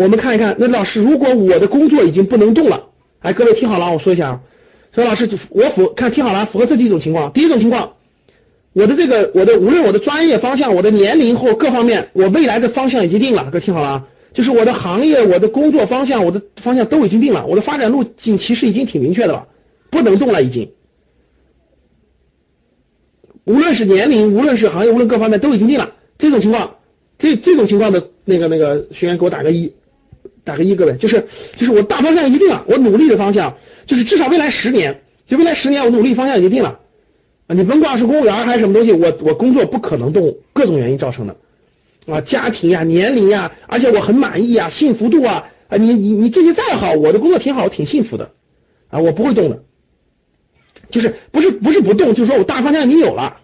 我们看一看，那老师，如果我的工作已经不能动了，哎，各位听好了，我说一下啊，说老师，我符看听好了，符合这几种情况。第一种情况，我的这个我的无论我的专业方向、我的年龄或各方面，我未来的方向已经定了，各位听好了啊，就是我的行业、我的工作方向、我的方向都已经定了，我的发展路径其实已经挺明确的了，不能动了已经。无论是年龄，无论是行业，无论各方面都已经定了，这种情况，这这种情况的那个那个学员给我打个一。打个一，各位，就是就是我大方向一定了，我努力的方向就是至少未来十年，就未来十年我努力方向已经定了啊！你甭管是公务员还是什么东西，我我工作不可能动，各种原因造成的啊，家庭呀、年龄呀，而且我很满意啊，幸福度啊啊，你你你这些再好，我的工作挺好，挺幸福的啊，我不会动的，就是不是不是不动，就是说我大方向已经有了，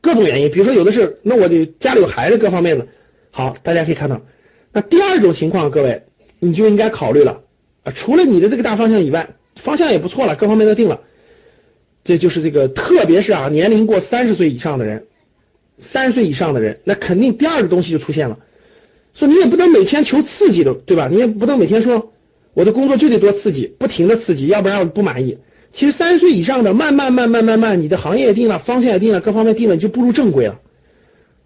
各种原因，比如说有的是，那我就家里有孩子，各方面的，好，大家可以看到。那第二种情况，各位你就应该考虑了啊，除了你的这个大方向以外，方向也不错了，各方面都定了，这就是这个，特别是啊，年龄过三十岁以上的人，三十岁以上的人，那肯定第二个东西就出现了，说你也不能每天求刺激的，对吧？你也不能每天说我的工作就得多刺激，不停的刺激，要不然我不满意。其实三十岁以上的，慢慢慢慢慢慢，你的行业也定了，方向也定了，各方面定了，你就步入正轨了。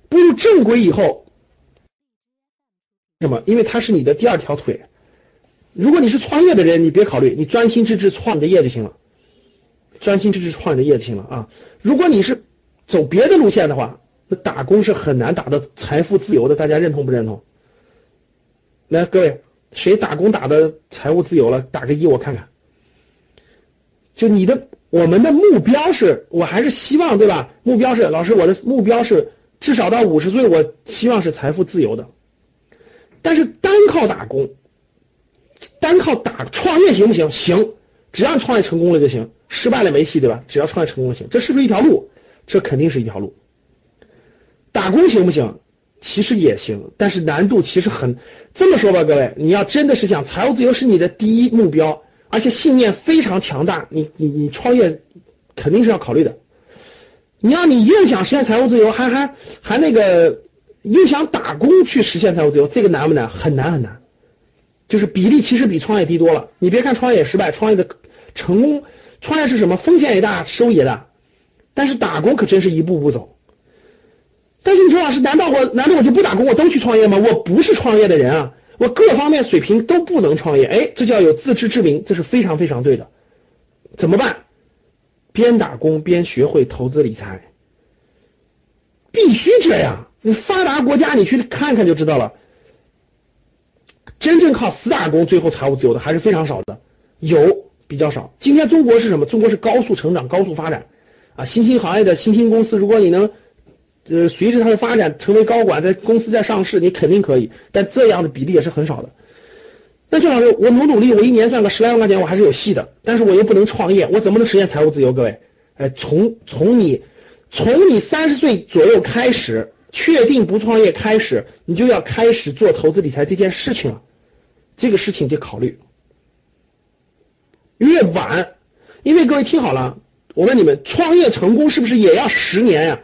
步入正轨以后。什么？因为它是你的第二条腿。如果你是创业的人，你别考虑，你专心致志创你的业就行了。专心致志创你的业就行了啊！如果你是走别的路线的话，那打工是很难打到财富自由的。大家认同不认同？来，各位，谁打工打的财务自由了？打个一，我看看。就你的，我们的目标是，我还是希望，对吧？目标是，老师，我的目标是至少到五十岁，我希望是财富自由的。但是单靠打工，单靠打创业行不行？行，只要创业成功了就行，失败了没戏，对吧？只要创业成功了行，这是不是一条路？这肯定是一条路。打工行不行？其实也行，但是难度其实很。这么说吧，各位，你要真的是想财务自由是你的第一目标，而且信念非常强大，你你你创业肯定是要考虑的。你要你又想实现财务自由，还还还那个。又想打工去实现财务自由，这个难不难？很难很难，就是比例其实比创业低多了。你别看创业失败，创业的成功，创业是什么？风险也大，收益也大。但是打工可真是一步步走。但是你说老师，难道我难道我就不打工，我都去创业吗？我不是创业的人啊，我各方面水平都不能创业。哎，这叫有自知之明，这是非常非常对的。怎么办？边打工边学会投资理财，必须这样。你发达国家，你去看看就知道了。真正靠死打工最后财务自由的还是非常少的，有比较少。今天中国是什么？中国是高速成长、高速发展啊！新兴行业的新兴公司，如果你能呃随着它的发展成为高管，在公司在上市，你肯定可以。但这样的比例也是很少的。那就老师，我努努力，我一年赚个十来万块钱，我还是有戏的。但是我又不能创业，我怎么能实现财务自由？各位，哎，从从你从你三十岁左右开始。确定不创业开始，你就要开始做投资理财这件事情了。这个事情得考虑。越晚，因为各位听好了，我问你们，创业成功是不是也要十年呀？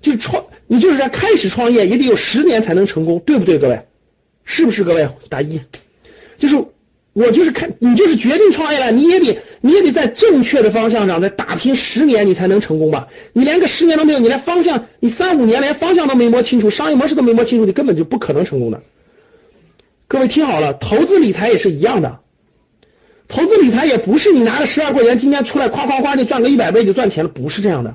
就是创，你就是在开始创业也得有十年才能成功，对不对，各位？是不是各位？打一，就是。我就是看你就是决定创业了，你也得你也得在正确的方向上再打拼十年，你才能成功吧？你连个十年都没有，你连方向，你三五年连方向都没摸清楚，商业模式都没摸清楚，你根本就不可能成功的。各位听好了，投资理财也是一样的，投资理财也不是你拿了十万块钱今天出来夸夸夸就赚个一百倍就赚钱了，不是这样的。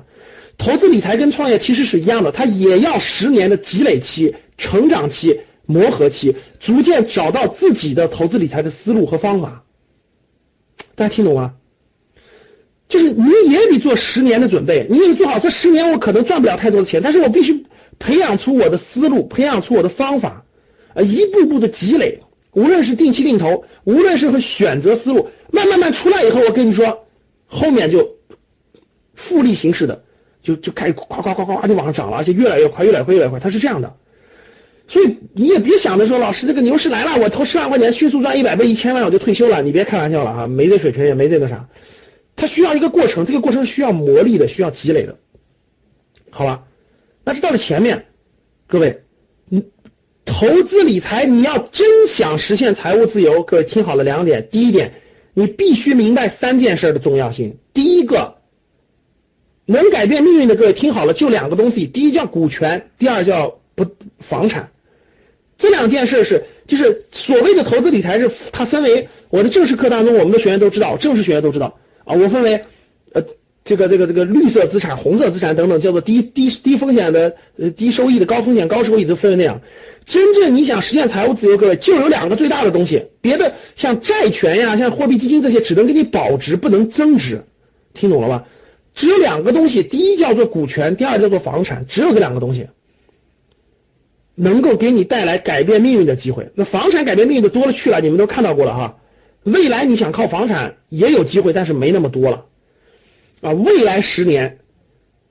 投资理财跟创业其实是一样的，它也要十年的积累期、成长期。磨合期，逐渐找到自己的投资理财的思路和方法，大家听懂吗？就是你也得做十年的准备，你也做好这十年，我可能赚不了太多的钱，但是我必须培养出我的思路，培养出我的方法，呃，一步步的积累，无论是定期定投，无论是和选择思路，慢慢慢出来以后，我跟你说，后面就复利形式的，就就开始夸夸夸夸就往上涨了，而且越来越快，越来越快，越来越快，它是这样的。所以你也别想着说，老师这个牛市来了，我投十万块钱迅速赚一百倍、一千万我就退休了，你别开玩笑了哈，没这水平也没这个啥，它需要一个过程，这个过程需要磨砺的，需要积累的，好吧？那这到了前面，各位，你投资理财，你要真想实现财务自由，各位听好了两点。第一点，你必须明白三件事的重要性。第一个，能改变命运的各位听好了，就两个东西，第一叫股权，第二叫不房产。这两件事是，就是所谓的投资理财是它分为我的正式课当中，我们的学员都知道，正式学员都知道啊，我分为呃这个这个这个绿色资产、红色资产等等，叫做低低低风险的呃低收益的、高风险高收益都分为那样。真正你想实现财务自由，各位就有两个最大的东西，别的像债权呀、像货币基金这些，只能给你保值，不能增值，听懂了吧？只有两个东西，第一叫做股权，第二叫做房产，只有这两个东西能够给你带来改变命运的机会。那房产改变命运的多了去了，你们都看到过了哈。未来你想靠房产也有机会，但是没那么多了啊。未来十年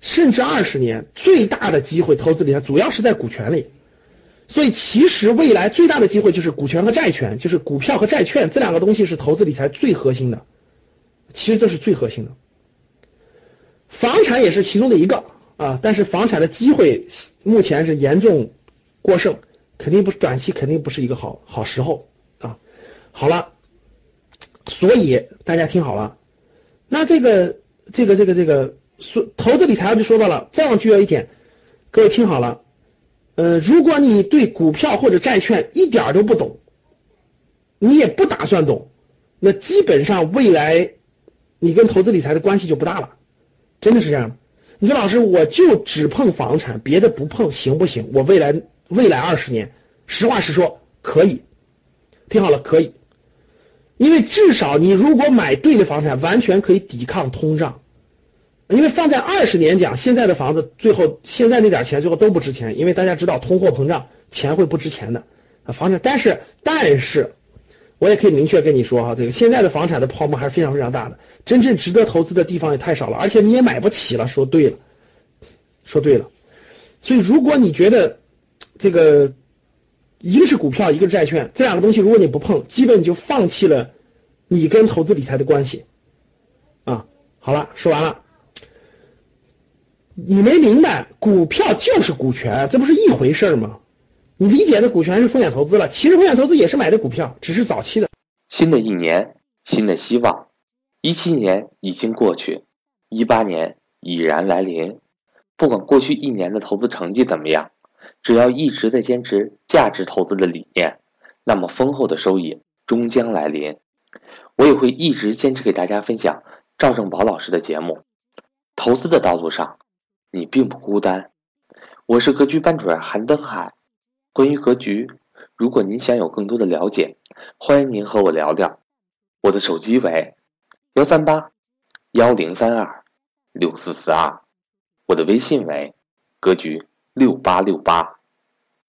甚至二十年，最大的机会投资理财主要是在股权里。所以其实未来最大的机会就是股权和债权，就是股票和债券这两个东西是投资理财最核心的。其实这是最核心的。房产也是其中的一个啊，但是房产的机会目前是严重过剩，肯定不是短期，肯定不是一个好好时候啊。好了，所以大家听好了，那这个这个这个这个说投资理财就说到了，再往具体一点，各位听好了，呃，如果你对股票或者债券一点都不懂，你也不打算懂，那基本上未来你跟投资理财的关系就不大了。真的是这样，你说老师，我就只碰房产，别的不碰，行不行？我未来未来二十年，实话实说，可以。听好了，可以，因为至少你如果买对的房产，完全可以抵抗通胀。因为放在二十年讲，现在的房子最后现在那点钱最后都不值钱，因为大家知道通货膨胀，钱会不值钱的。房产，但是但是，我也可以明确跟你说哈，这个现在的房产的泡沫还是非常非常大的。真正值得投资的地方也太少了，而且你也买不起了。说对了，说对了。所以如果你觉得这个一个是股票，一个是债券，这两个东西如果你不碰，基本你就放弃了你跟投资理财的关系啊。好了，说完了。你没明白，股票就是股权，这不是一回事吗？你理解的股权是风险投资了，其实风险投资也是买的股票，只是早期的。新的一年，新的希望。一七年已经过去，一八年已然来临。不管过去一年的投资成绩怎么样，只要一直在坚持价值投资的理念，那么丰厚的收益终将来临。我也会一直坚持给大家分享赵正宝老师的节目。投资的道路上，你并不孤单。我是格局班主任韩登海。关于格局，如果您想有更多的了解，欢迎您和我聊聊。我的手机为。幺三八幺零三二六四四二，我的微信为格局六八六八。